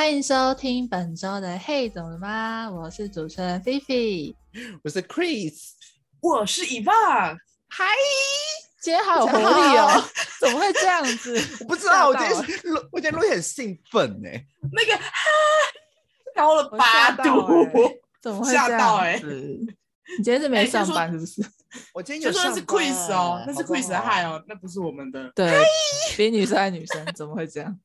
欢迎收听本周的《嘿，怎么了吗》？我是主持人菲菲，我是 Chris，我是 Yvonne。嗨，今天好有活力哦！怎么会这样子？我不知道，我今天录，我今天录音很兴奋哎。那个高了八度，怎么会吓到哎？你今天是没上班是不是？我今天有上班。就说是 Chris 哦，那是 Chris 的嗨哦，那不是我们的。对，比女生还女生，怎么会这样？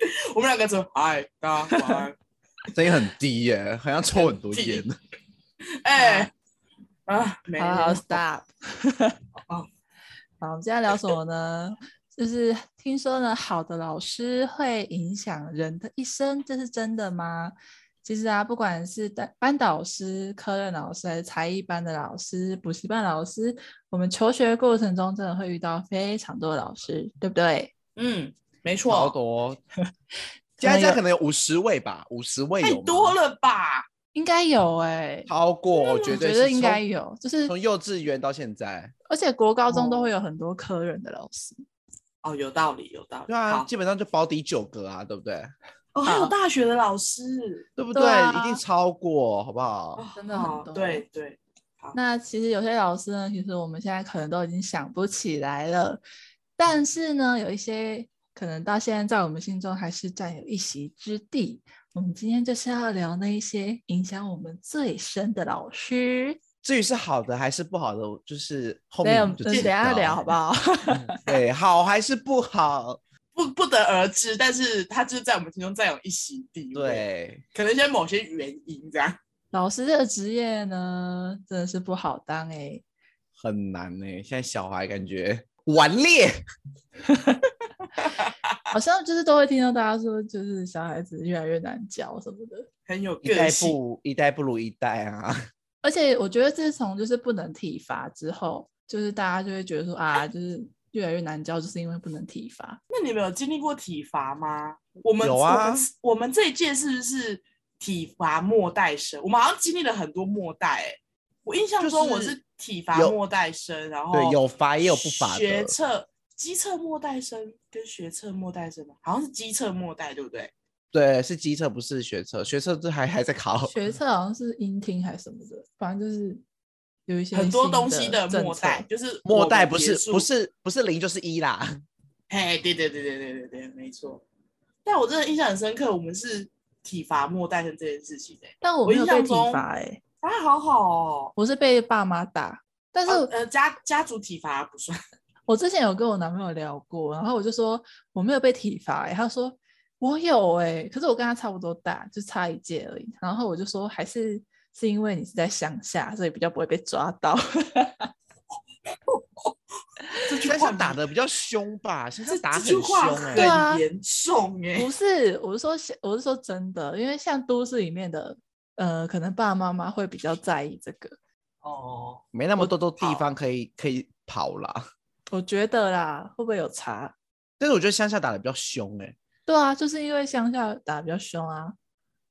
我们两个说嗨，大家晚安。声音很低耶，好像抽很多烟。哎，啊，好好 stop。好，我们今天聊什么呢？就是听说呢，好的老师会影响人的一生，这是真的吗？其实啊，不管是班导师、科任老师，还是才艺班的老师、补习班老师，我们求学过程中真的会遇到非常多的老师，对不对？嗯。没错，好多，加加可能有五十位吧，五十位有太多了吧？应该有哎，超过，我觉得觉得应该有，就是从幼稚园到现在，而且国高中都会有很多科任的老师。哦，有道理，有道理。对啊，基本上就保底九个啊，对不对？哦，还有大学的老师，对不对？一定超过，好不好？真的很多。对对。那其实有些老师呢，其实我们现在可能都已经想不起来了，但是呢，有一些。可能到现在，在我们心中还是占有一席之地。我们今天就是要聊那一些影响我们最深的老师。至于是好的还是不好的，就是后面就等下聊好不好？嗯、对，好还是不好，不不得而知。但是他就是在我们心中占有一席地位。对，可能因为某些原因这样。老师这个职业呢，真的是不好当哎、欸，很难哎、欸。现在小孩感觉顽劣。好像就是都会听到大家说，就是小孩子越来越难教什么的，很有一代不一代不如一代啊。而且我觉得自从就是不能体罚之后，就是大家就会觉得说啊，就是越来越难教，就是因为不能体罚。那你们有经历过体罚吗？我们有啊，我们，我们这一届是不是体罚末代生？我们好像经历了很多末代、欸。我印象中我是体罚末代生，然后对有罚也有不罚的学测。基测末代生跟学测末代生吗？好像是基测末代，对不对？对，是基测，不是学测。学测这还还在考。学测好像是音听还是什么的，反正就是有一些很多东西的末代，就是末代不是不是不是零就是一啦。嘿，对对对对对对对，没错。但我真的印象很深刻，我们是体罚末代生这件事情但我没有被体罚哎、好好哦，我是被爸妈打，但是、哦、呃家家族体罚不算。我之前有跟我男朋友聊过，然后我就说我没有被体罚、欸，他说我有哎、欸，可是我跟他差不多大，就差一届而已。然后我就说还是是因为你是在乡下，所以比较不会被抓到。这句话打得比较凶吧？现在打很凶哎、欸，对啊，严重哎。不是，我是说我是说真的，因为像都市里面的，呃，可能爸爸妈妈会比较在意这个。哦，没那么多多地方可以可以跑啦。我觉得啦，会不会有差？但是我觉得乡下打的比较凶哎、欸。对啊，就是因为乡下打的比较凶啊，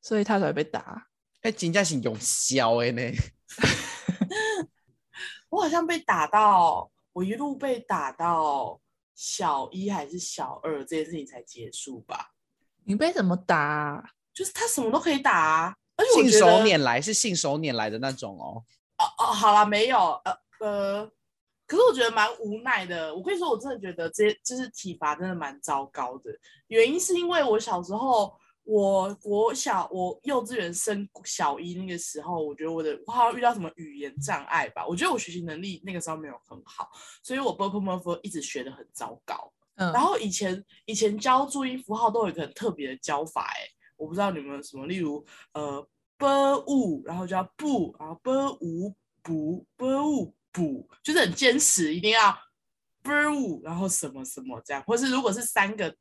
所以他才会被打。哎，真的是用笑的呢。我好像被打到，我一路被打到小一还是小二，这件事情才结束吧？你被怎么打、啊？就是他什么都可以打啊，而且信手拈来是信手拈来的那种哦。哦哦，好了，没有，呃呃。可是我觉得蛮无奈的。我跟你说，我真的觉得这些就是体罚，真的蛮糟糕的。原因是因为我小时候，我国小我幼稚园升小一那个时候，我觉得我的我好像遇到什么语言障碍吧？我觉得我学习能力那个时候没有很好，所以我 b u m u 一直学的很糟糕。嗯，然后以前以前教注音符号都有一个特别的教法，哎，我不知道你们什么，例如呃 b u，然后叫不，然后 b u 不 b u。补就是很坚持，一定要 b r u 然后什么什么这样，或是如果是三个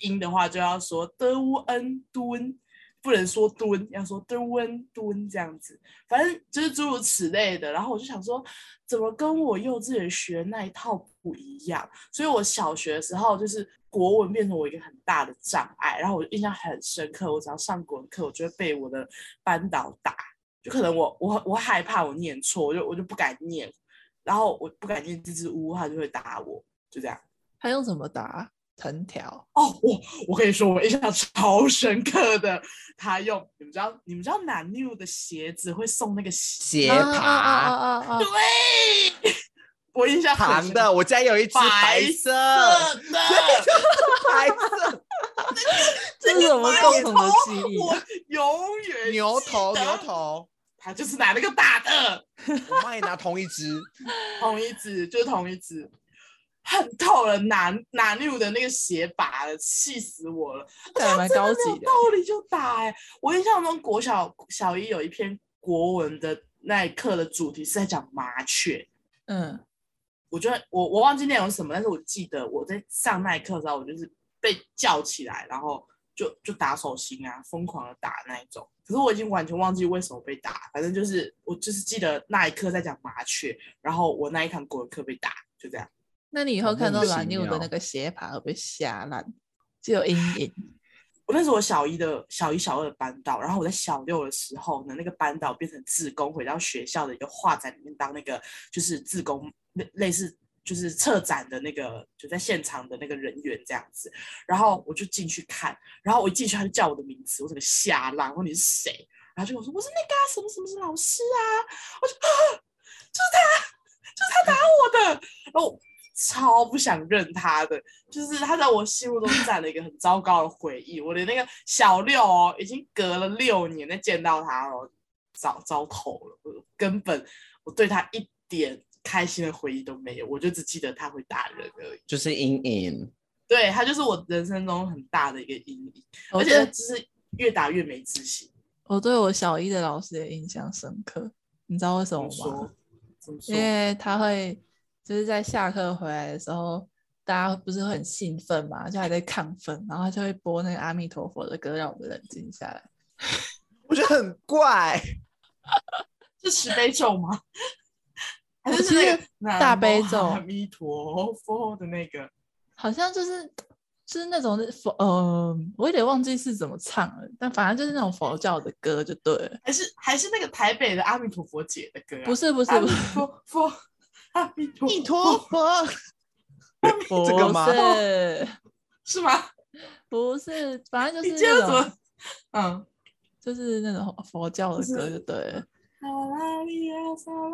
音的话，就要说 d u n d u n，不能说蹲，要说 d u n 蹲这样子，反正就是诸如此类的。然后我就想说，怎么跟我幼稚园学那一套不一样？所以我小学的时候就是国文变成我一个很大的障碍，然后我印象很深刻，我只要上国文课，我就会被我的班导打。就可能我我我害怕我念错，我就我就不敢念，然后我不敢念支支吾吾，他就会打我，就这样。他用什么打？藤条。哦，我我跟你说，我印象超深刻的，他用你们知道你们知道 Nanu 的鞋子会送那个鞋爬，对，我印象长的，我家有一只白色的，白色，这是我们共同的记忆。我永远牛头牛头。他就是拿那个大的，我妈也拿同一只，同一只就是同一只，恨透了拿拿 new 的那个鞋拔了，气死我了！还蛮高级的，道理就打哎、欸！我印象中国小小一有一篇国文的那一课的主题是在讲麻雀，嗯，我觉得我我忘记内容是什么，但是我记得我在上那一课的时候，我就是被叫起来，然后。就就打手心啊，疯狂的打那一种。可是我已经完全忘记为什么被打，反正就是我就是记得那一刻在讲麻雀，然后我那一堂国文课被打，就这样。那你以后看到蓝妞的那个鞋爬会被吓烂，就有阴影。我那是我小一的小一小二的班导，然后我在小六的时候呢，那个班导变成自工，回到学校的一个画展里面当那个就是自工类类似。就是策展的那个，就在现场的那个人员这样子，然后我就进去看，然后我一进去他就叫我的名字，我整个吓烂，问你是谁？然后就跟我说我是那个、什么什么什么老师啊，我就啊，就是他，就是他打我的，然后超不想认他的，就是他在我心目中占了一个很糟糕的回忆，我连那个小六哦，已经隔了六年再见到他哦，糟糟透了，我根本我对他一点。开心的回忆都没有，我就只记得他会打人而已，就是阴影。对，他就是我人生中很大的一个阴影，而且就是越打越没自信。我对我小一的老师也印象深刻，你知道为什么吗？怎么？因为他会就是在下课回来的时候，大家不是会很兴奋嘛，就还在亢奋，然后他就会播那个阿弥陀佛的歌，让我们冷静下来。我觉得很怪，是慈悲咒吗？还是那个大悲咒，阿弥陀佛的那个，好像就是就是那种佛，呃，我有点忘记是怎么唱了，但反正就是那种佛教的歌就对了。还是还是那个台北的阿弥陀佛姐的歌？不是不是不是，佛佛阿弥陀弥陀佛，这个吗？是吗？不是，反正就是那种，嗯，就是那种佛教的歌就对了。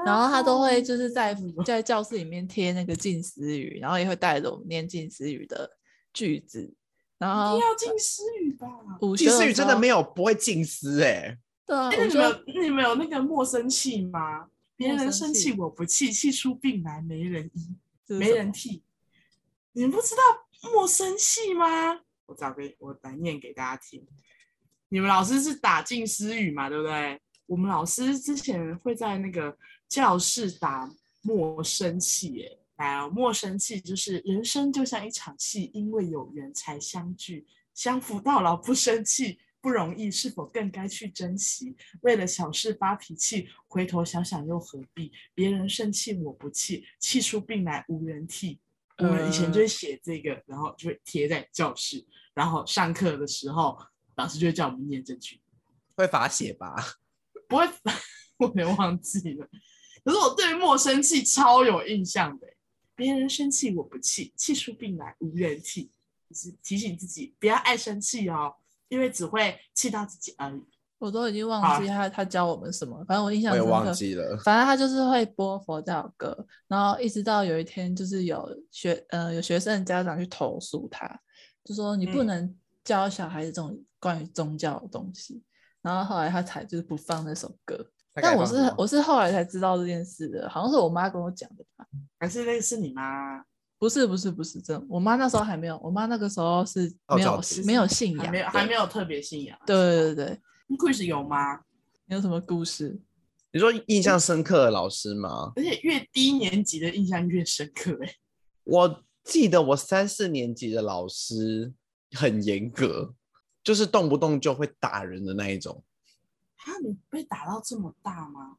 然后他都会就是在在教室里面贴那个近思语，然后也会带着我们念近思语的句子。然后一定要近思语吧？近思语真的没有不会近思哎。对啊，你们你们有那个莫生气吗？别人生气我不气，气出病来没人医，没人替。你们不知道莫生气吗？我找给我来念给大家听。你们老师是打近思语嘛？对不对？我们老师之前会在那个教室打莫生气，哎，来啊，莫生气就是人生就像一场戏，因为有缘才相聚，相扶到老不生气不容易，是否更该去珍惜？为了小事发脾气，回头想想又何必？别人生气我不气，气出病来无人替。我们以前就会写这个，然后就会贴在教室，然后上课的时候，老师就会叫我们念这句，会罚写吧？不会，我有点忘记了。可是我对莫生气超有印象的。别人生气我不气，气出病来无人替。就是提醒自己不要爱生气哦，因为只会气到自己而已。我都已经忘记他、啊、他教我们什么，反正我印象中我也忘记了。反正他就是会播佛教歌，然后一直到有一天，就是有学呃有学生家长去投诉他，就说你不能教小孩子这种关于宗教的东西。然后后来他才就是不放那首歌，但我是我是后来才知道这件事的，好像是我妈跟我讲的吧？还是类似你妈？不是不是不是，真我妈那时候还没有，我妈那个时候是没有没有信仰，没有还没有特别信仰。对对对对，Chris 有吗？你有什么故事？你说印象深刻的老师吗？而且越低年级的印象越深刻哎。我记得我三四年级的老师很严格。就是动不动就会打人的那一种。啊，你被打到这么大吗？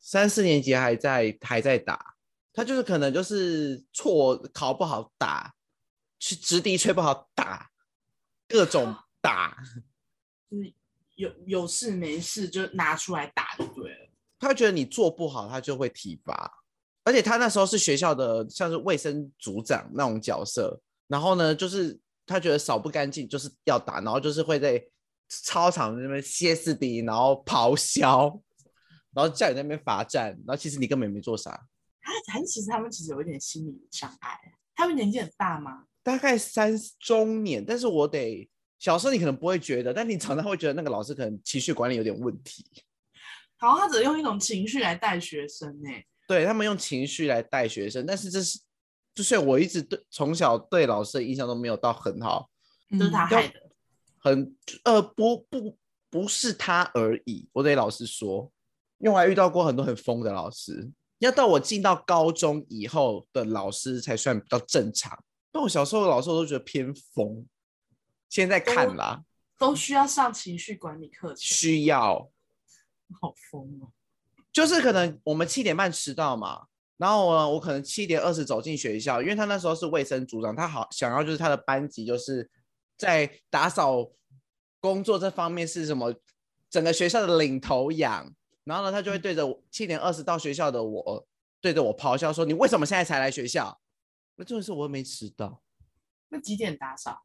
三四年级还在还在打，他就是可能就是错考不好打，去直笛吹不好打，各种 打。就是有有事没事就拿出来打就对了。他觉得你做不好，他就会体罚。而且他那时候是学校的像是卫生组长那种角色，然后呢就是。他觉得扫不干净就是要打，然后就是会在操场那边歇斯底里，然后咆哮，然后叫你那边罚站，然后其实你根本没做啥。还还是其实他们其实有一点心理障碍。他们年纪很大吗？大概三中年，但是我得小时候你可能不会觉得，但你长大会觉得那个老师可能情绪管理有点问题。好，他只用一种情绪来带学生呢。对，他们用情绪来带学生，但是这是就是我一直对从小对老师的印象都没有到很好，都是他害的。很呃不不不是他而已，我得老实说，因为我还遇到过很多很疯的老师。要到我进到高中以后的老师才算比较正常。那我小时候的老师我都觉得偏疯，现在看啦，都需要上情绪管理课程。需要，好疯哦！就是可能我们七点半迟到嘛，然后呢，我可能七点二十走进学校，因为他那时候是卫生组长，他好想要就是他的班级就是在打扫工作这方面是什么，整个学校的领头羊。然后呢，他就会对着七点二十到学校的我，对着我咆哮说：“你为什么现在才来学校？”那重点是我又没迟到。那几点打扫？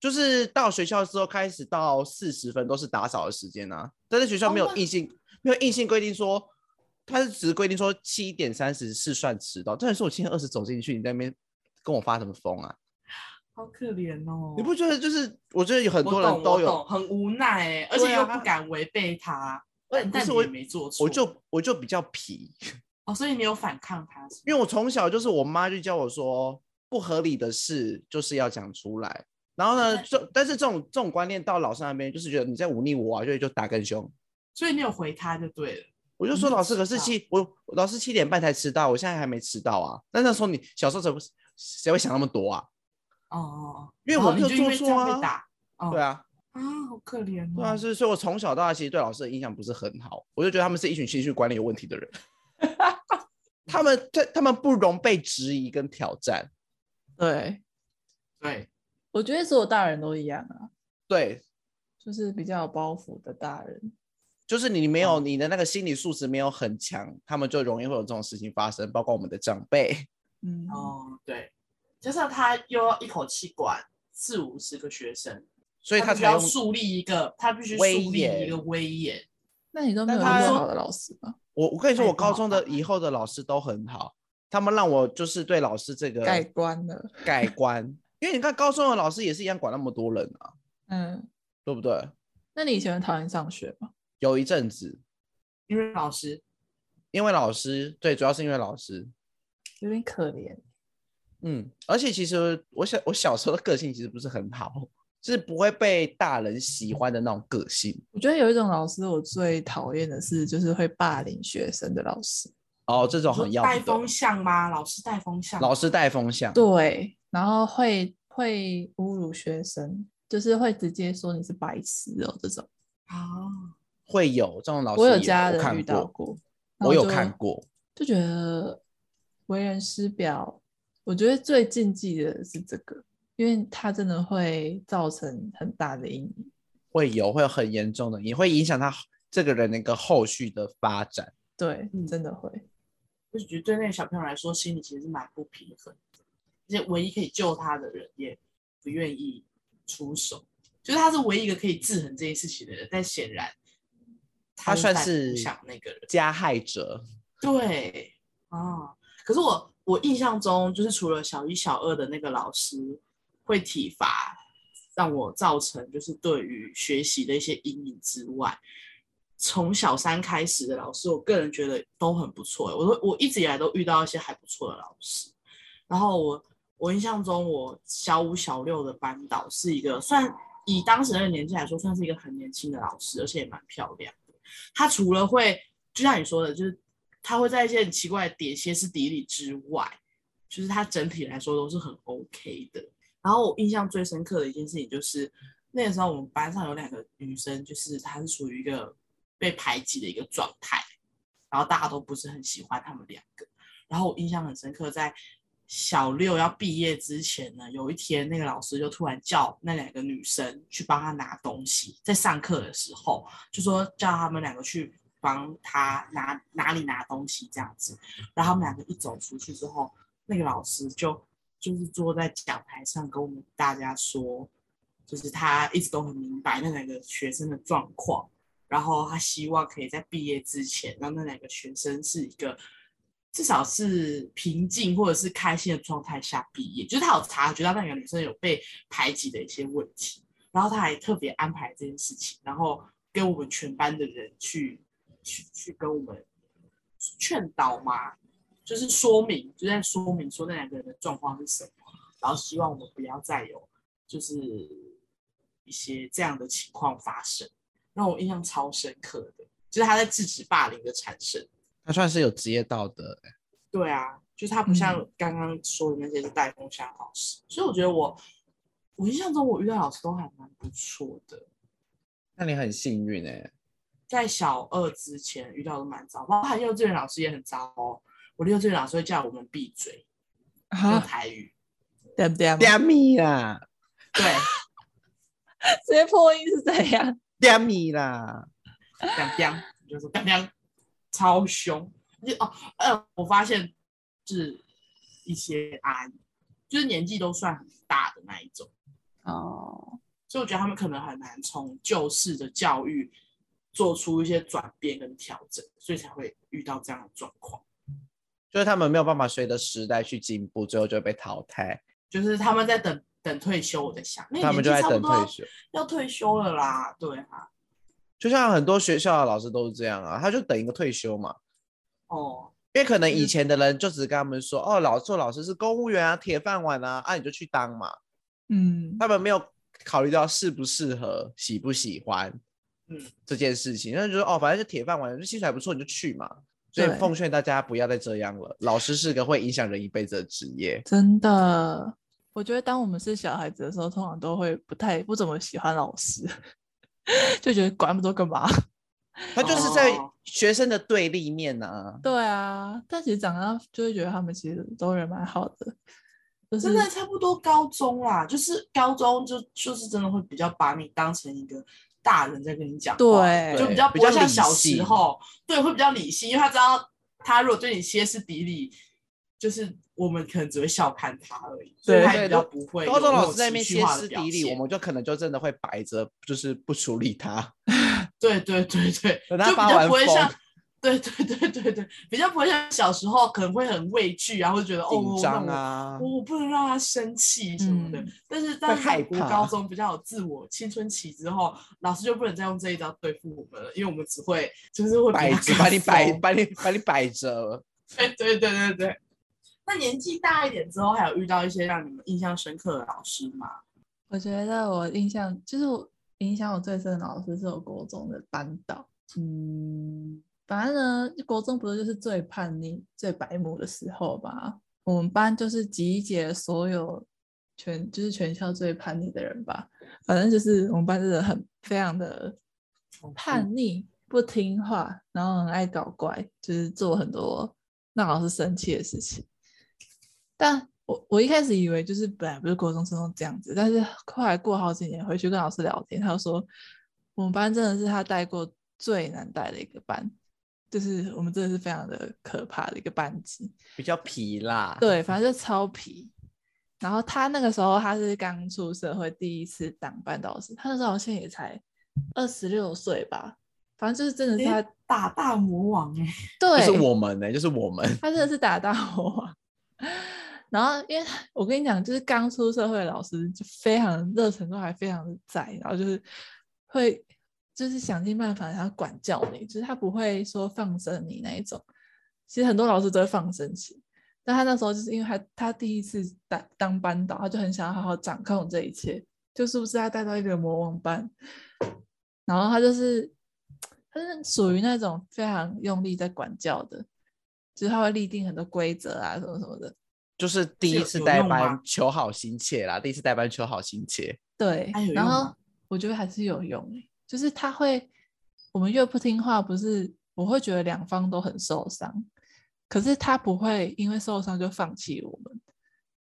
就是到学校之后开始到四十分都是打扫的时间啊。但是学校没有硬性、哦、没有硬性规定说，他是只是规定说七点三十是算迟到。重点是我七点二十走进去，你在那边跟我发什么疯啊？好可怜哦！你不觉得就是？我觉得有很多人都有很无奈哎，而且又不敢违背他。但是我也没做错，我就我就比较皮 哦，所以你有反抗他是？因为我从小就是我妈就教我说，不合理的事就是要讲出来。然后呢，这但是这种这种观念到老师那边，就是觉得你在忤逆我啊，所以就打更凶。所以你有回他就对了。我就说老师，可是七我老师七点半才迟到，我现在还没迟到啊。但那时候你小时候怎么谁会想那么多啊？哦哦哦，因为我没有做错啊。哦、对啊。啊，好可怜哦！对啊，是，所以我从小到大其实对老师的印象不是很好，我就觉得他们是一群情绪管理有问题的人。他们在，他们不容被质疑跟挑战。对，对，我觉得所有大人都一样啊。对，就是比较有包袱的大人，就是你没有你的那个心理素质没有很强，他们就容易会有这种事情发生，包括我们的长辈。嗯，哦，对，加上他又要一口气管四五十个学生。所以他才要树立一个，他必须树立一个威严。那你都没有遇到好的老师吗？我我跟你说，我高中的以后的老师都很好，他们让我就是对老师这个改观了，改观。因为你看高中的老师也是一样管那么多人啊，嗯，对不对？那你以前讨厌上学吗？有一阵子，因为老师，因为老师，对，主要是因为老师，有点可怜。嗯，而且其实我小我小时候的个性其实不是很好。就是不会被大人喜欢的那种个性。我觉得有一种老师，我最讨厌的是，就是会霸凌学生的老师。哦，这种很要带风向吗？老师带风向。老师带风向。对，然后会会侮辱学生，就是会直接说你是白痴哦，这种。哦，会有这种老师，我有家人遇到过，我有看过，就觉得为人师表。我觉得最禁忌的是这个。因为他真的会造成很大的阴影，会有会有很严重的，也会影响他这个人那个后续的发展。对，真的会。就是觉得对那个小朋友来说，心里其实是蛮不平衡的，而且唯一可以救他的人也不愿意出手，就是他是唯一一个可以制衡这件事情的人，但显然他，算是想那个人加害者。对啊，可是我我印象中，就是除了小一、小二的那个老师。会体罚，让我造成就是对于学习的一些阴影之外，从小三开始的老师，我个人觉得都很不错。我我一直以来都遇到一些还不错的老师。然后我我印象中，我小五小六的班导是一个算以当时那个年纪来说，算是一个很年轻的老师，而且也蛮漂亮的。他除了会就像你说的，就是他会在一些很奇怪的点歇斯底里之外，就是他整体来说都是很 OK 的。然后我印象最深刻的一件事情就是，那个时候我们班上有两个女生，就是她是属于一个被排挤的一个状态，然后大家都不是很喜欢她们两个。然后我印象很深刻，在小六要毕业之前呢，有一天那个老师就突然叫那两个女生去帮他拿东西，在上课的时候就说叫他们两个去帮他拿哪里拿东西这样子。然后他们两个一走出去之后，那个老师就。就是坐在讲台上跟我们大家说，就是他一直都很明白那两个学生的状况，然后他希望可以在毕业之前让那两个学生是一个至少是平静或者是开心的状态下毕业。就是他有察觉到那个女生有被排挤的一些问题，然后他还特别安排这件事情，然后跟我们全班的人去去去跟我们劝导嘛。就是说明，就在说明说那两个人的状况是什么，然后希望我们不要再有就是一些这样的情况发生，让我印象超深刻的，就是他在制止霸凌的产生。他算是有职业道德欸。对啊，就是他不像刚刚说的那些是带风向老师，嗯，所以我觉得我我印象中我遇到老师都还蛮不错的。那你很幸运欸，在小二之前遇到的蛮糟，包括幼稚园老师也很糟哦。我的幼稚园老师会叫我们闭嘴，用台语，对不对？点米啦，对，这些破音是怎样？点米啦，点点，就是点点，超凶。就哦，呃，我发现是一些阿姨，就是年纪都算很大的那一种哦，所以我觉得他们可能很难从旧式的教育做出一些转变跟调整，所以才会遇到这样的状况。就是他们没有办法随着时代去进步，最后就被淘汰。就是他们在等等退休，我在想，他们就在等退休，要退休了啦。对啊，就像很多学校的老师都是这样啊，他就等一个退休嘛。哦，因为可能以前的人就只是跟他们说，哦，老做老师是公务员啊，铁饭碗啊，啊你就去当嘛。嗯，他们没有考虑到适不适合、喜不喜欢，嗯，这件事情，那就说哦，反正就铁饭碗，就薪水还不错，你就去嘛。所以奉劝大家不要再这样了。老师是个会影响人一辈子的职业，真的。我觉得当我们是小孩子的时候，通常都会不太不怎么喜欢老师，就觉得管那么多干嘛？他就是在学生的对立面啊。哦、对啊，但其实长大就会觉得他们其实都人蛮好的。就是、真的差不多高中啦，就是高中就就是真的会比较把你当成一个。大人在跟你讲，对，就比较不会像小时候，对，会比较理性，因为他知道他如果对你歇斯底里，就是我们可能只会笑看他而已，对，所以他比较不会。高中老师在那边歇斯底里，我们就可能就真的会摆着，就是不处理他。对对对对，就比较不会像。对对对对对，比较不会像小时候可能会很畏惧，然后觉得紧张啊，哦我，我不能让他生气什么的。嗯、但是在在国高中比较有自我青春期之后，老师就不能再用这一招对付我们了，因为我们只会就是会摆着，把你摆把你把你摆着。对对对对对。那年纪大一点之后，还有遇到一些让你们印象深刻的老师吗？我觉得我印象就是我影响我最深的老师是我国中的班导，嗯。反正呢，国中不是就是最叛逆、最白目的时候吧？我们班就是集结所有全就是全校最叛逆的人吧。反正就是我们班真的很非常的叛逆，不听话，然后很爱搞怪，就是做很多让老师生气的事情。但我我一开始以为就是本来不是国中生都这样子，但是后来过好几年回去跟老师聊天，他就说我们班真的是他带过最难带的一个班。就是我们真的是非常的可怕的一个班级，比较皮啦。对，反正就超皮。然后他那个时候他是刚出社会，第一次当班导师，他那时候好像也才二十六岁吧。反正就是真的是他打大魔王哎、欸，对，就是我们呢、欸，就是我们。他真的是打大魔王。然后因为我跟你讲，就是刚出社会的老师就非常热忱，都还非常的在，然后就是会。就是想尽办法，然后管教你，就是他不会说放生你那一种。其实很多老师都会放生气，但他那时候就是因为他他第一次当当班导，他就很想要好好掌控这一切，就是不是他带到一个魔王班，然后他就是他是属于那种非常用力在管教的，就是他会立定很多规则啊什么什么的。就是第一次代班求好心切啦，第一次代班求好心切。对，然后我觉得还是有用欸。就是他会，我们越不听话，不是我会觉得两方都很受伤，可是他不会因为受伤就放弃我们，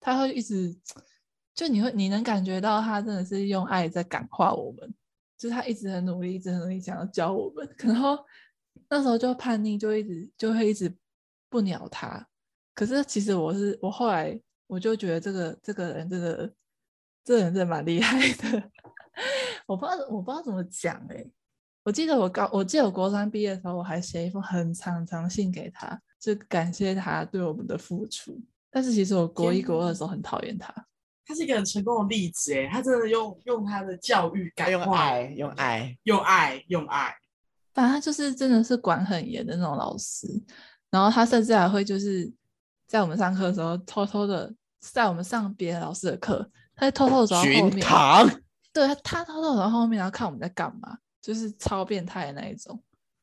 他会一直，就你会你能感觉到他真的是用爱在感化我们，就是他一直很努力，一直很努力想要教我们，然后那时候就叛逆，就一直就会一直不鸟他，可是其实我是我后来我就觉得这个这个人真的，这个人真的蛮厉害的。我不知道我不知道怎么讲哎、欸，我记得我高我记得我国三毕业的时候，我还写一封很长长信给他，就感谢他对我们的付出。但是其实我国一国二的时候很讨厌他。他是一个很成功的例子哎，他真的用用他的教育感用爱用爱用爱用爱，反正他就是真的是管很严的那种老师。然后他甚至还会就是在我们上课的时候偷偷的在我们上别的老师的课，他会偷偷的走到后面。巡堂。对，他他偷偷走到后面，然后看我们在干嘛，就是超变态的那一种。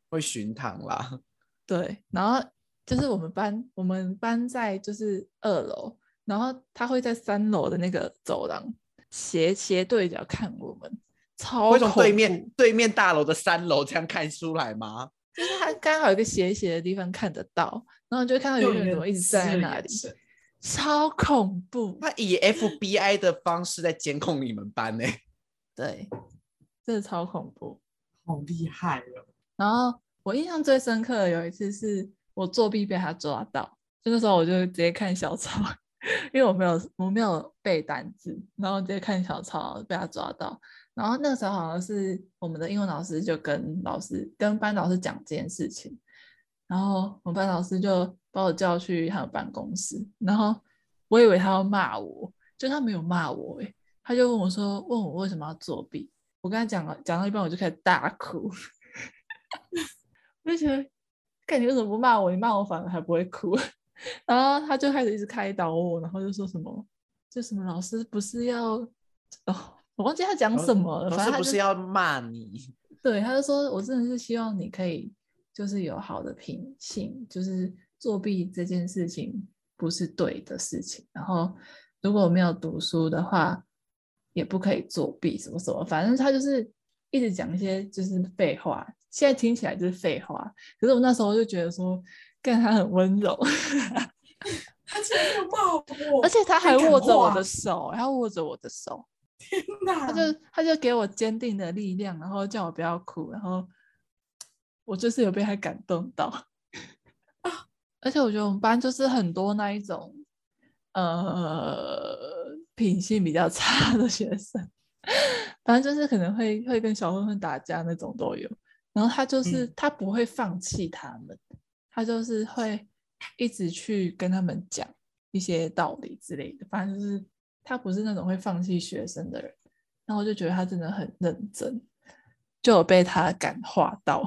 会巡堂啦。对，然后就是我们班我们班在就是二楼。然后他会在三楼的那个走廊斜斜对角看我们，超会从对面对面大楼的三楼这样看出来吗？就是他刚好有一个斜斜的地方看得到，然后就看到有人怎么一直站在那里，超恐怖。他以 FBI 的方式在监控你们班呢？对，真的超恐怖，好厉害哦。然后我印象最深刻的有一次是我作弊被他抓到，就那时候我就直接看小抄。因为我没有我没有背单词，然后直接看小抄被他抓到，然后那个时候好像是我们的英文老师就跟老师跟班导师讲这件事情，然后我们班老师就把我叫去他的办公室，然后我以为他要骂我，就他没有骂我，诶，他就问我说，问我为什么要作弊，我跟他讲了讲到一半我就开始大哭，我就觉得，看你为什么不骂我，你骂我反而还不会哭。然后他就开始一直开导我，然后就说什么，就什么老师不是要哦，我忘记他讲什么了。反正他不是要骂你。对，他就说我真的是希望你可以就是有好的品性，就是作弊这件事情不是对的事情。然后如果没有读书的话，也不可以作弊什么什么。反正他就是一直讲一些就是废话，现在听起来就是废话。可是我那时候就觉得说。但他很温柔，他竟然没骂我，而且他还握着我的手，他握着我的手，天哪！他就他就给我坚定的力量，然后叫我不要哭，然后我就是有被他感动到 啊！而且我觉得我们班就是很多那一种呃品性比较差的学生，反正就是可能会会跟小混混打架那种都有，然后他就是、嗯、他不会放弃他们。他就是会一直去跟他们讲一些道理之类的，反正就是他不是那种会放弃学生的人。然后我就觉得他真的很认真，就有被他感化到。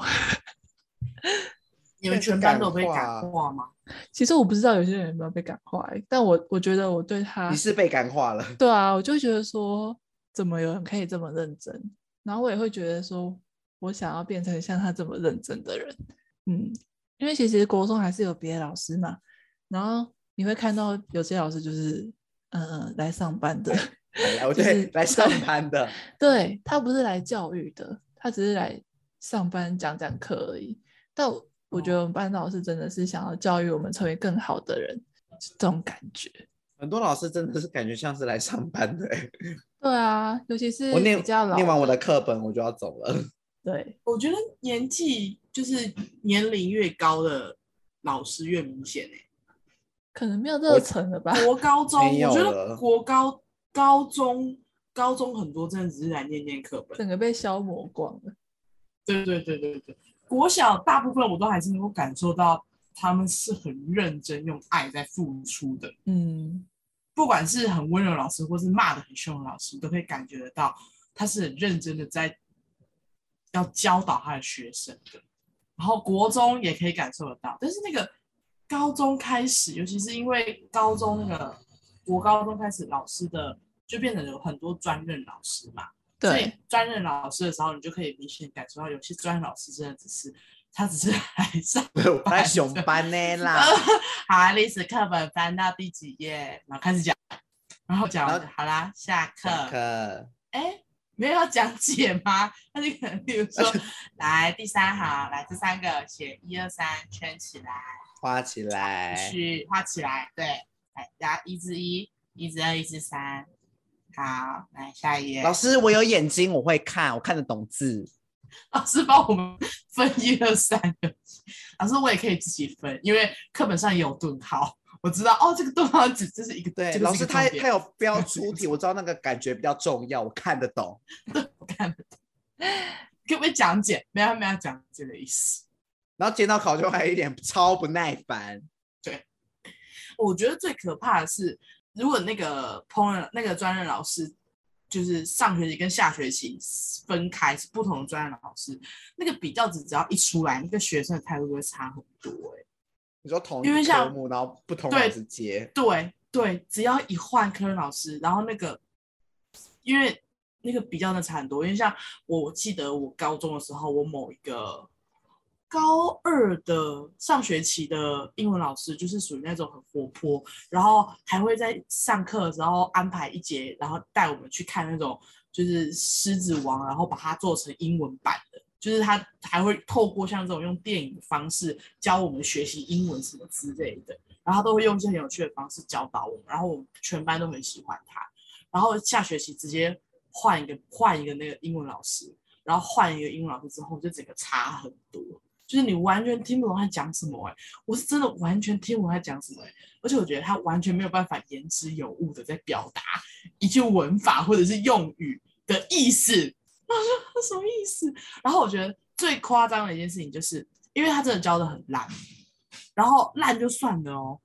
你们全班都有被感化吗？其实我不知道有些人有没有被感化，但我我觉得我对他，你是被感化了。对啊，我就觉得说，怎么有人可以这么认真？然后我也会觉得说，我想要变成像他这么认真的人。嗯。因为其实国中还是有别的老师嘛，然后你会看到有些老师就是，嗯、呃，来上班的，我 就是来上班的，对，他不是来教育的，他只是来上班讲讲课而已。但我觉得我们班老师真的是想要教育我们成为更好的人，这种感觉。很多老师真的是感觉像是来上班的，对啊，尤其是我念念完我的课本我就要走了。对，我觉得年纪就是年龄越高的老师越明显哎，可能没有这个层了吧？国高中，我觉得国高高中高中很多真的只是来念念课本，整个被消磨光了。对对对对对，国小大部分我都还是能够感受到他们是很认真用爱在付出的。嗯，不管是很温柔老师，或是骂的很凶的老师，都可以感觉得到他是很认真的在。要教导他的学生的，然后国中也可以感受得到，但是那个高中开始，尤其是因为高中那个国高中开始，老师的就变成有很多专任老师嘛。对。所以专任老师的时候，你就可以明显感受到，有些专任老师真的只是他只是来上班，来上班的啦。好啊，历史课本翻到第几页，然后开始讲，然后讲完好啦，下课。下课。哎。没有要讲解吗？那就可能比如说，来第三行，来这三个写一二三，圈起来，画起来，去画起来，对，来，然后一至一，一至二，一至三，好，来下一页。老师，我有眼睛，我会看，我看得懂字。老师帮我们分一二三个，老师我也可以自己分，因为课本上也有顿号，我知道哦，这个顿号只这是一个对，个老师他他有标出题，我知道那个感觉比较重要，我看得懂，我看得懂，可不可以讲解？没有没有讲解的意思。然后检讨考卷还有一点超不耐烦。对，我觉得最可怕的是，如果那个烹饪那个专任老师。就是上学期跟下学期分开是不同的专业老师，那个比较值只要一出来，那个学生的态度会差很多哎、欸。你说同一个科目，然后不同老师接，对对，只要一换科任老师，然后那个因为那个比较的差很多，因为像我记得我高中的时候，我某一个。高二的上学期的英文老师就是属于那种很活泼，然后还会在上课的时候安排一节，然后带我们去看那种就是《狮子王》，然后把它做成英文版的，就是他还会透过像这种用电影的方式教我们学习英文什么之类的，然后都会用一些很有趣的方式教导我们，然后我们全班都很喜欢他。然后下学期直接换一个换一个那个英文老师，然后换一个英文老师之后，就整个差很多。就是你完全听不懂他讲什么哎、我是真的完全听不懂他讲什么哎、而且我觉得他完全没有办法言之有物的在表达一句文法或者是用语的意思，我说他什么意思？然后我觉得最夸张的一件事情就是，因为他真的教的很烂，然后烂就算了哦。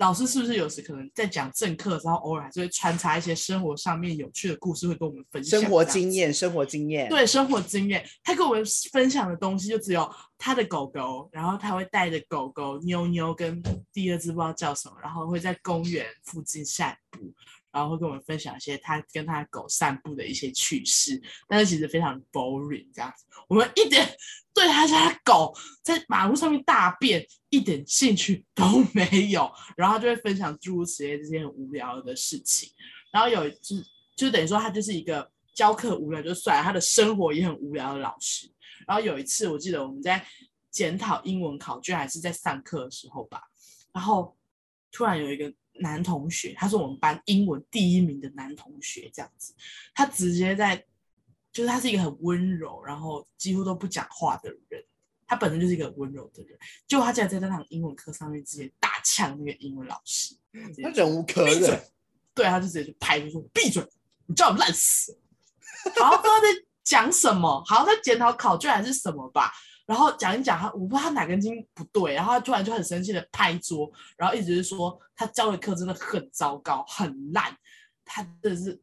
老师是不是有时可能在讲正课的时候，偶尔还是会穿插一些生活上面有趣的故事，会跟我们分享生活经验？生活经验，对，生活经验。他跟我们分享的东西就只有他的狗狗，然后他会带着狗狗妞妞跟第二只不知道叫什么，然后会在公园附近散步。然后会跟我们分享一些他跟他狗散步的一些趣事，但是其实非常 boring 这样子，我们一点对他家的狗在马路上面大便一点兴趣都没有，然后就会分享诸如此类这些很无聊的事情，然后有就就等于说他就是一个教课无聊就算了，他的生活也很无聊的老师。然后有一次我记得我们在检讨英文考卷还是在上课的时候吧，然后突然有一个。男同学，他是我们班英文第一名的男同学，这样子，他直接在，就是他是一个很温柔，然后几乎都不讲话的人，他本身就是一个很温柔的人，结果他竟然在那堂英文课上面直接大呛那个英文老师，他忍无可忍，对，他就直接就拍就说闭嘴，你叫我烂死，然后不知道在讲什么，好像在检讨考卷还是什么吧。然后讲一讲他，我不知道他哪根筋不对，然后他突然就很生气的拍桌，然后一直是说他教的课真的很糟糕，很烂。他真的是，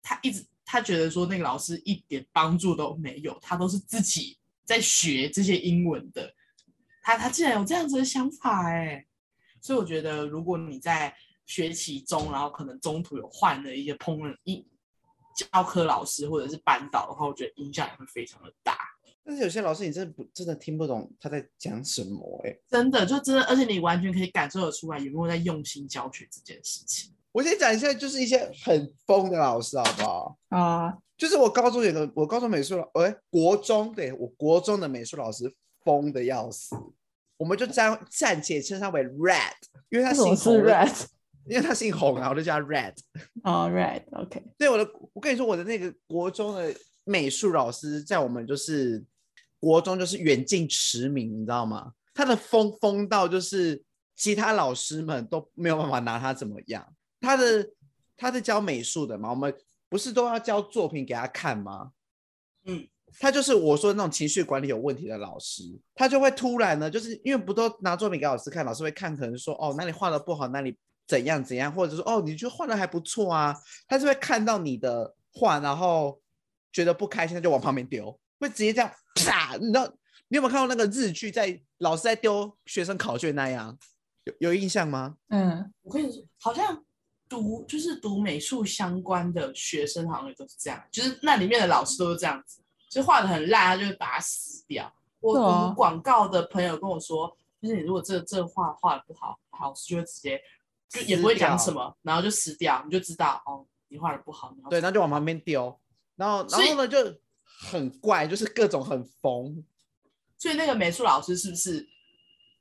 他一直他觉得说那个老师一点帮助都没有，他都是自己在学这些英文的。他他竟然有这样子的想法哎，所以我觉得如果你在学期中，然后可能中途有换了一些烹饪一教科老师或者是班导的话，我觉得影响也会非常的大。但是有些老师你真的不真的听不懂他在讲什么哎、欸，真的就真的，而且你完全可以感受得出来有没有在用心教学这件事情。我先讲一下，就是一些很疯的老师好不好？啊，就是我高中有个，我高中美术老，哎，国中对我国中的美术老师疯的要死，我们就暂暂且称他为 Red，因为他姓洪，Red，因为他姓洪啊，我就叫他 Red。哦、oh,，Red，OK。对我的，我跟你说，我的那个国中的美术老师在我们就是。国中就是远近驰名，你知道吗？他的疯疯到就是其他老师们都没有办法拿他怎么样。他的他是教美术的嘛，我们不是都要交作品给他看吗？嗯，他就是我说的那种情绪管理有问题的老师，他就会突然呢，就是因为不都拿作品给老师看，老师会看，可能说哦，哪里画的不好，哪里怎样怎样，或者说哦，你觉得画的还不错啊，他就会看到你的画，然后觉得不开心，他就往旁边丢。会直接这样啪，你知道你有没有看过那个日剧，在老师在丢学生考卷那样，有有印象吗？嗯，我跟你说，好像读就是读美术相关的学生，好像也都是这样，就是那里面的老师都是这样子，就画的很烂，他就会把它撕掉。我读广告的朋友跟我说，就是你如果这这画画的不好，老师就会直接就也不会讲什么，然后就撕掉，你就知道哦，你画的不好，对，然后就往旁边丢，然后然后呢就。很怪，就是各种很疯，所以那个美术老师是不是，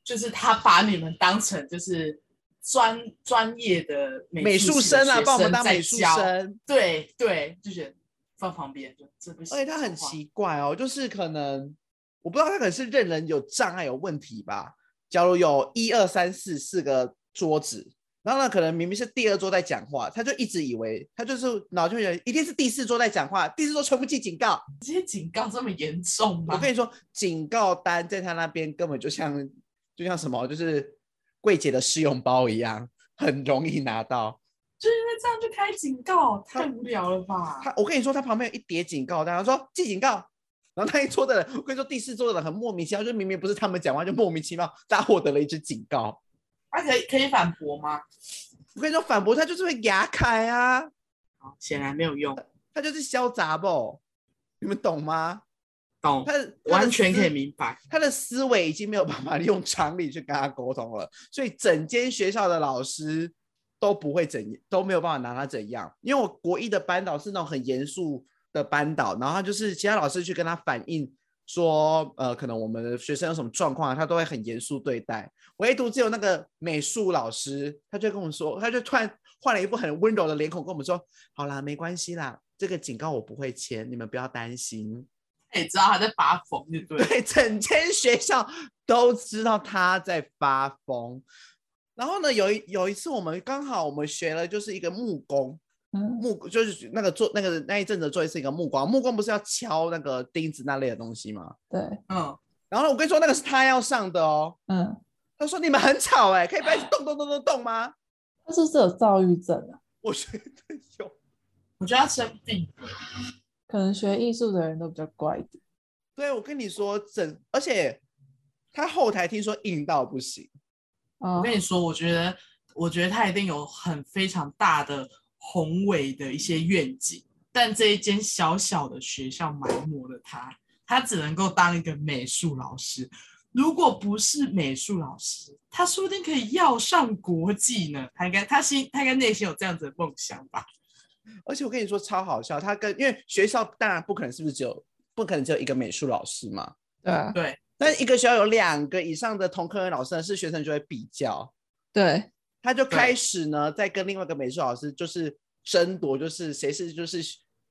就是他把你们当成就是专专业的美术生啊，把我们当美术生，对对，就是放旁边就这不行。而且他很奇怪哦，就是可能我不知道他可能是认人有障碍有问题吧。假如有一二三四四个桌子，然后呢，可能明明是第二桌在讲话，他就一直以为他就是脑就觉得一定是第四桌在讲话，第四桌全部记警告，这些警告这么严重吗？我跟你说，警告单在他那边根本就像就像什么，就是柜姐的试用包一样，很容易拿到。就因为这样就开警告，太无聊了吧？他，他我跟你说，他旁边有一叠警告单，他说记警告。然后那一桌的人，我跟你说，第四桌的人很莫名其妙，就明明不是他们讲话，就莫名其妙，大家获得了一支警告。他可以可以反驳吗？我跟你说，反驳他就是会牙开啊！好，显然没有用。他就是嚣杂不？你们懂吗？懂。他完全可以明白，他的思维已经没有办法用常理去跟他沟通了，所以整间学校的老师都不会怎，都没有办法拿他怎样。因为我国一的班导是那种很严肃的班导，然后他就是其他老师去跟他反映。说呃，可能我们的学生有什么状况，他都会很严肃对待。唯独只有那个美术老师，他就跟我们说，他就突然换了一副很温柔的脸孔跟我们说：“好啦，没关系啦，这个警告我不会签，你们不要担心。”哎，知道他在发疯，对对？对，整间学校都知道他在发疯。然后呢，有一有一次我们刚好我们学了就是一个木工。木就是那个做那个那一阵子做的是一个木工，木工不是要敲那个钉子那类的东西吗？对，嗯。然后我跟你说，那个是他要上的哦。嗯。他说你们很吵哎，可以不要动动动动动吗？他是不是有躁郁症啊？我觉得有，我觉得他生病。可能学艺术的人都比较乖一点。对，我跟你说，整而且他后台听说硬到不行。我跟你说，我觉得我觉得他一定有很非常大的。宏伟的一些愿景，但这一间小小的学校埋没了他，他只能够当一个美术老师。如果不是美术老师，他说不定可以要上国际呢。他应该，他心，他应该内心有这样子的梦想吧。而且我跟你说超好笑，他跟因为学校当然不可能是不是只有不可能只有一个美术老师嘛？对啊，对。但一个学校有两个以上的同科的老师呢，是学生就会比较。对。他就开始呢，在跟另外一个美术老师就是争夺，就是谁是就是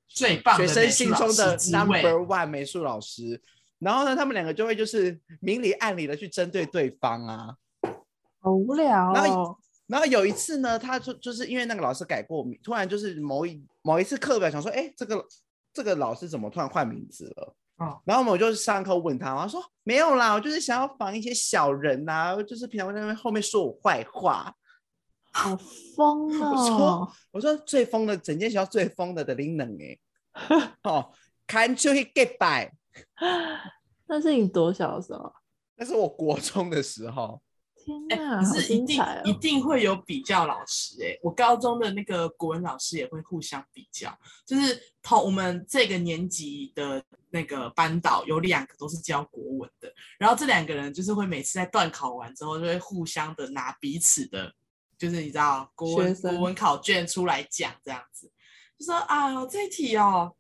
最棒学生心中的 number one 美术老师。然后呢，他们两个就会就是明里暗里的去针对对方啊，好无聊哦。然后，然后有一次呢，他就就是因为那个老师改过名，突然就是某一某一次课表想说，哎，这个这个老师怎么突然换名字了？哦，然后我们就上课问他，他说没有啦，我就是想要防一些小人呐，就是平常在那边后面说我坏话。好疯哦！我说，我说最疯的，整间学校最疯的的林能哎，哦，看出去给摆。那是你多小的时候？那是我国中的时候。天哪，可是一定、哦、一定会有比较老师哎，我高中的那个国文老师也会互相比较，就是同我们这个年级的那个班导有两个都是教国文的，然后这两个人就是会每次在段考完之后就会互相的拿彼此的。就是你知道国文国文考卷出来讲这样子，就说啊这一题哦，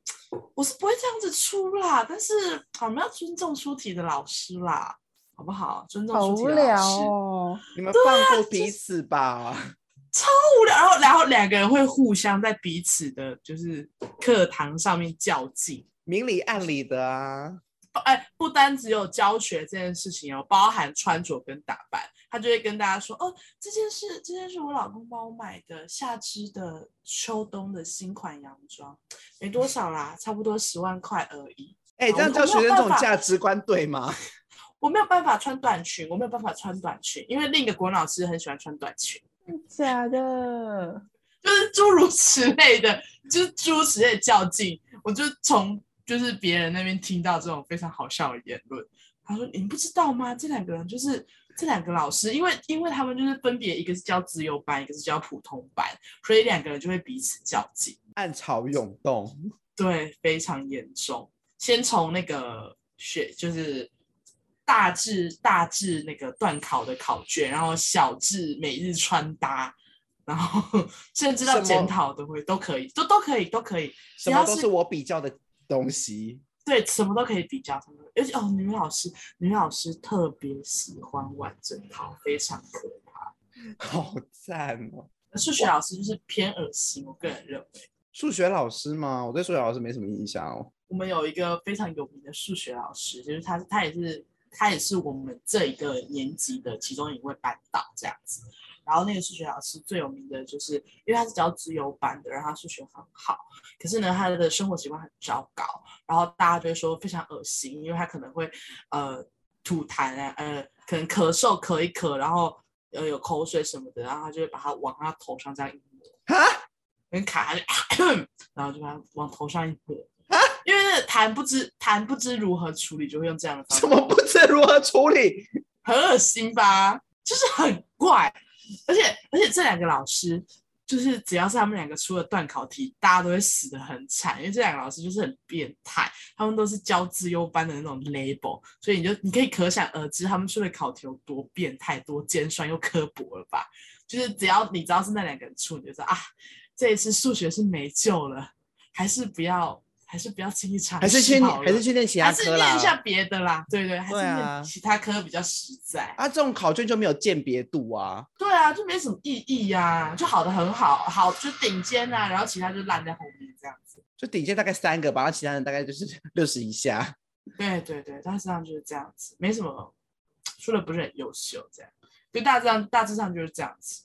我是不会这样子出啦，但是我们要尊重出题的老师啦，好不好？尊重出题的老师。好无聊哦，你们放过彼此吧。啊、超无聊，然后然后两个人会互相在彼此的，就是课堂上面较劲，明里暗里的啊。哎，不单只有教学这件事情哦，包含穿着跟打扮。他就会跟大家说：“哦，这件是，这件是我老公帮我买的夏之的秋冬的新款洋装，没多少啦，差不多十万块而已。欸”哎，这样教学生这种价值观对吗？我没有办法穿短裙，我没有办法穿短裙，因为另一个国文老师很喜欢穿短裙。假的，就是诸如此类的，就是诸如此类的较劲。我就从就是别人那边听到这种非常好笑的言论。他说：“你不知道吗？这两个人就是。”这两个老师，因为因为他们就是分别一个是教自由班，一个是教普通班，所以两个人就会彼此较劲，暗潮涌动，对，非常严重。先从那个学，就是大致大致那个段考的考卷，然后小至每日穿搭，然后 甚至到检讨都会都可以，都都可以，都可以，什么都是我比较的东西。对，什么都可以比较，尤其哦，女老师，女老师特别喜欢玩这套，非常可怕，好赞哦。数学老师就是偏恶心，我个人认为。数学老师吗？我对数学老师没什么印象哦。我们有一个非常有名的数学老师，就是他，他也是，他也是我们这一个年级的其中一位班导这样子。然后那个数学老师最有名的就是，因为他是教资优班的，然后他数学很好，可是呢，他的生活习惯很糟糕，然后大家就会说非常恶心，因为他可能会呃吐痰啊，呃，可能咳嗽咳一咳，然后呃有口水什么的，然后他就会把它往他头上这样一抹，哈，跟卡，然后就把它往头上一抹。因为那个痰不知痰不知如何处理，就会用这样的方法。怎么不知如何处理？很恶心吧？就是很怪，而且而且这两个老师，就是只要是他们两个出了断考题，大家都会死得很惨。因为这两个老师就是很变态，他们都是教资优班的那种 label，所以你就你可以可想而知，他们出的考题有多变态、多尖酸又刻薄了吧？就是只要你知道是那两个人出，你就知道啊，这一次数学是没救了，还是不要。还是不要轻易尝试，还是去念，还是去念其他科啦，还是念一下别的啦，对对，还是念其他科比较实在。啊，这种考卷就没有鉴别度啊。对啊，就没什么意义呀、啊，就好的很好，好就顶尖啊，然后其他就烂在后面这样子。就顶尖大概三个吧，然后其他人大概就是 六十以下。对对对，大致上就是这样子，没什么，说的不是很优秀这样，就大致上大致上就是这样子。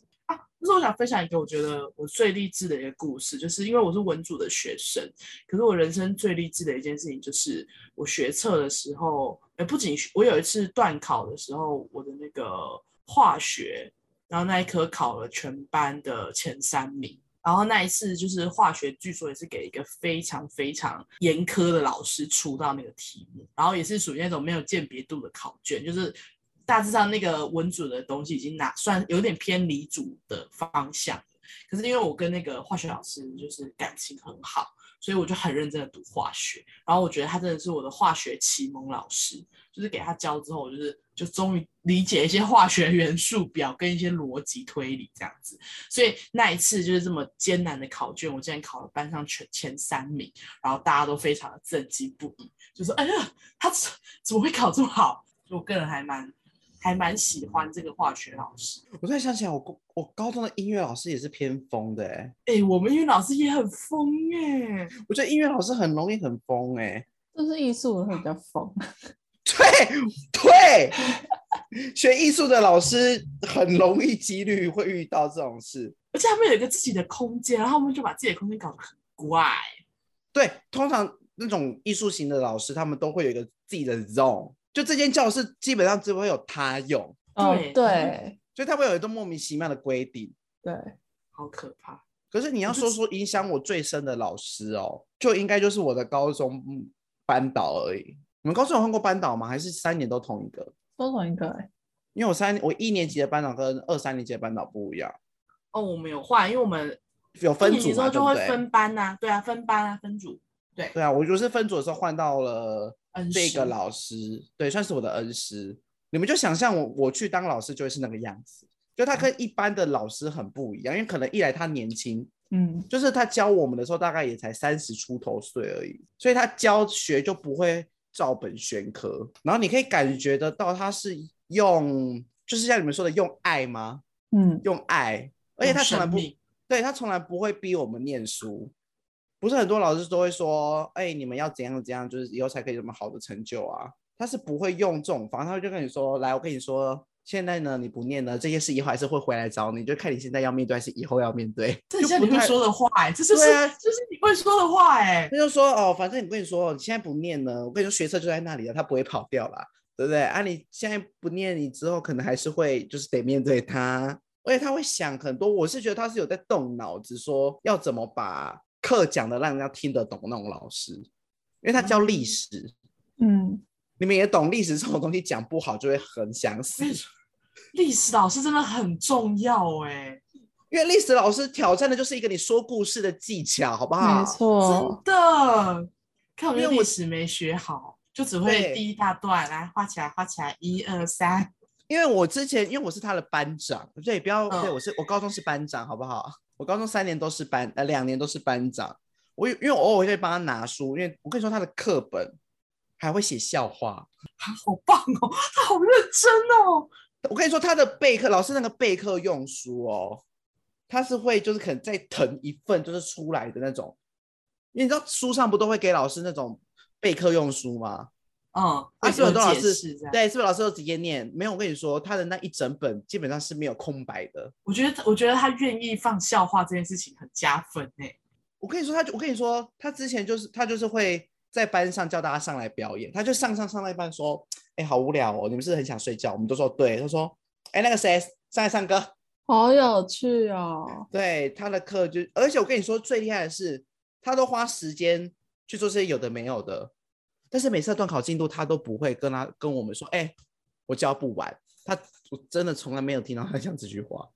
就是我想分享一个我觉得我最励志的一个故事，就是因为我是文组的学生，可是我人生最励志的一件事情就是我学测的时候，哎，不仅我有一次段考的时候，我的那个化学，然后那一科考了全班的前三名，然后那一次就是化学，据说也是给一个非常非常严苛的老师出到那个题目，然后也是属于那种没有鉴别度的考卷，就是。大致上那个文组的东西已经拿算有点偏离组的方向，可是因为我跟那个化学老师就是感情很好，所以我就很认真的读化学。然后我觉得他真的是我的化学启蒙老师，就是给他教之后，我就是就终于理解一些化学元素表跟一些逻辑推理这样子。所以那一次就是这么艰难的考卷，我竟然考了班上全前三名，然后大家都非常的震惊不已，就说：“哎呀，他怎么会考这么好？”我个人还蛮。还蛮喜欢这个化学老师。我突然想起来，我我高中的音乐老师也是偏疯的哎。哎、欸，我们音乐老师也很疯哎。我觉得音乐老师很容易很疯哎。就是艺术的会比较疯。对对，学艺术的老师很容易几率会遇到这种事。而且他们有一个自己的空间，然后他们就把自己的空间搞得很怪。对，通常那种艺术型的老师，他们都会有一个自己的 zone。就这间教室基本上只会有他用，对对，所以他会有一个莫名其妙的规定，对，好可怕。可是你要说说影响我最深的老师哦，就应该就是我的高中班导而已。你们高中有换过班导吗？还是三年都同一个？都同一个哎，因为我三我一年级的班导跟二三年级的班导不一样。哦，我们有换，因为我们有分组嘛，就会分班呐、啊，对啊，分班啊，分组，对对啊，我就是分组的时候换到了。这个老师，师对，算是我的恩师。你们就想象我我去当老师就会是那个样子，就他跟一般的老师很不一样，因为可能一来他年轻，嗯，就是他教我们的时候大概也才三十出头岁而已，所以他教学就不会照本宣科。然后你可以感觉得到他是用，就是像你们说的用爱吗？嗯，用爱，而且他从来不，对，他从来不会逼我们念书。不是很多老师都会说，哎、欸，你们要怎样怎样，就是以后才可以这么好的成就啊？他是不会用这种方式，他就跟你说，来，我跟你说，现在呢，你不念呢，这些事以后还是会回来找你，就看你现在要面对还是以后要面对。这 是你会说的话、欸，这是对啊，这是你会说的话、欸，哎，他就说，哦，反正你跟你说，你现在不念呢，我跟你说，学车就在那里了，他不会跑掉啦，对不对？啊，你现在不念，你之后可能还是会，就是得面对他，而且他会想很多。我是觉得他是有在动脑子，说要怎么把。课讲的让人家听得懂那种老师，因为他教历史，嗯，你们也懂历史这种东西，讲不好就会很想死。历史老师真的很重要哎，因为历史老师挑战的就是一个你说故事的技巧，好不好？没错，真的。看我们历史没学好，就只会第一大段来画起来，画起来，一二三。因为我之前因为我是他的班长，所以不要对我是我高中是班长，好不好？我高中三年都是班，呃，两年都是班长。我因为我偶尔会帮他拿书，因为我跟你说他的课本还会写笑话，他好棒哦，他好认真哦。我跟你说他的备课老师那个备课用书哦，他是会就是可能再腾一份就是出来的那种，因为你知道书上不都会给老师那种备课用书吗？嗯，啊，是不是很多老师对，是不是老师都直接念？没有，我跟你说，他的那一整本基本上是没有空白的。我觉得，我觉得他愿意放笑话这件事情很加分诶、欸。我跟你说，他就，我跟你说，他之前就是他就是会在班上叫大家上来表演，他就上上上到一半说，哎，好无聊哦，你们是不是很想睡觉？我们都说对。他说，哎，那个谁上来唱歌，好有趣哦。对，他的课就，而且我跟你说最厉害的是，他都花时间去做这些有的没有的。但是每次段考进度，他都不会跟他跟我们说：“哎、欸，我教不完。”他我真的从来没有听到他讲这句话。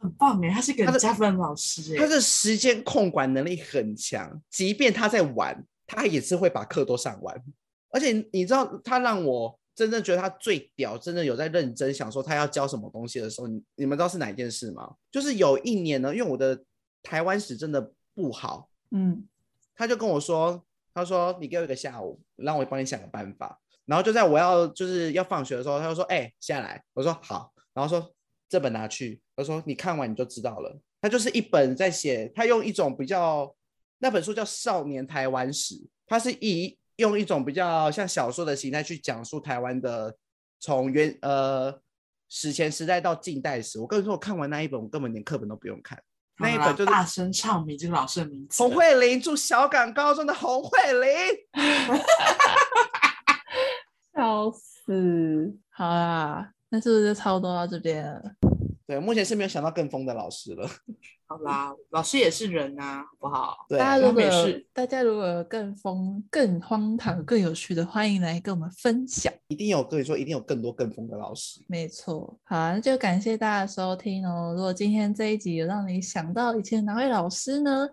很棒哎，他是个加分老师哎。他的时间控管能力很强，即便他在玩，他也是会把课都上完。而且你知道，他让我真正觉得他最屌，真的有在认真想说他要教什么东西的时候，你你们知道是哪一件事吗？就是有一年呢，因为我的台湾史真的不好，嗯，他就跟我说。他说：“你给我一个下午，让我帮你想个办法。”然后就在我要就是要放学的时候，他就说：“哎、下来。”我说：“好。”然后说：“这本拿去。”他说：“你看完你就知道了。”他就是一本在写，他用一种比较那本书叫《少年台湾史》，他是以用一种比较像小说的形态去讲述台湾的从原呃史前时代到近代史。我跟你说，我看完那一本，我根本连课本都不用看。那一本就是大声唱名这个老师的名字，洪慧玲，住小港高中的洪慧玲，笑死！好啦，那是不是就差不多到这边了？对，目前是没有想到更疯的老师了。好啦，老师也是人啊，好不好？对，大家如果大家如果有更疯、更荒唐、更有趣的，欢迎来跟我们分享。一定有，跟你说，一定有更多更疯的老师。没错，好，那就感谢大家的收听哦。如果今天这一集有让你想到以前哪位老师呢？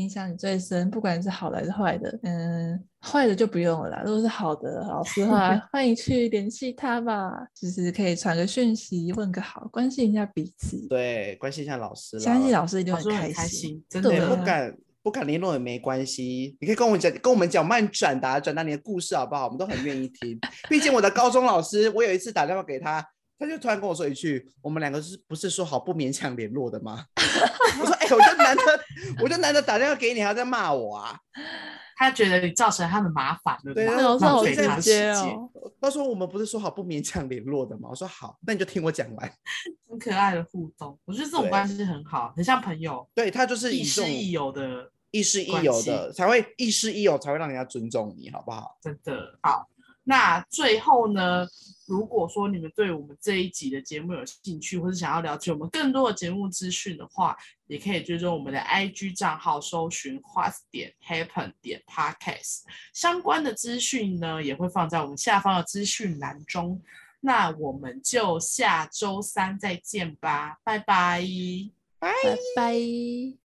影响你最深，不管是好的还是坏的，嗯，坏的就不用了啦。如果是好的老师的话，欢迎去联系他吧，就是可以传个讯息，问个好，关心一下彼此。对，关心一下老师，相信老师一定会很开心。真的不敢不敢联络也没关系，你可以跟我们讲，跟我们讲，慢转达转达你的故事好不好？我们都很愿意听。毕竟我的高中老师，我有一次打电话给他。他就突然跟我说一句：“我们两个是不是说好不勉强联络的吗？” 我说：“哎、欸，我就难得，我就难得打电话给你，还在骂我啊？”他觉得你造成他的麻烦了。对那，我直接哦。他说：“我们不是说好不勉强联络的吗？”我说：“好，那你就听我讲完。”很可爱的互动，我觉得这种关系很好，很像朋友。对，他就是亦师亦友的，亦师亦友的才会亦师亦友才会让人家尊重你，好不好？真的好。那最后呢，如果说你们对我们这一集的节目有兴趣，或是想要了解我们更多的节目资讯的话，也可以追踪我们的 IG 账号，搜寻 What 点 Happen 点 Podcast 相关的资讯呢，也会放在我们下方的资讯栏中。那我们就下周三再见吧，拜拜，拜拜。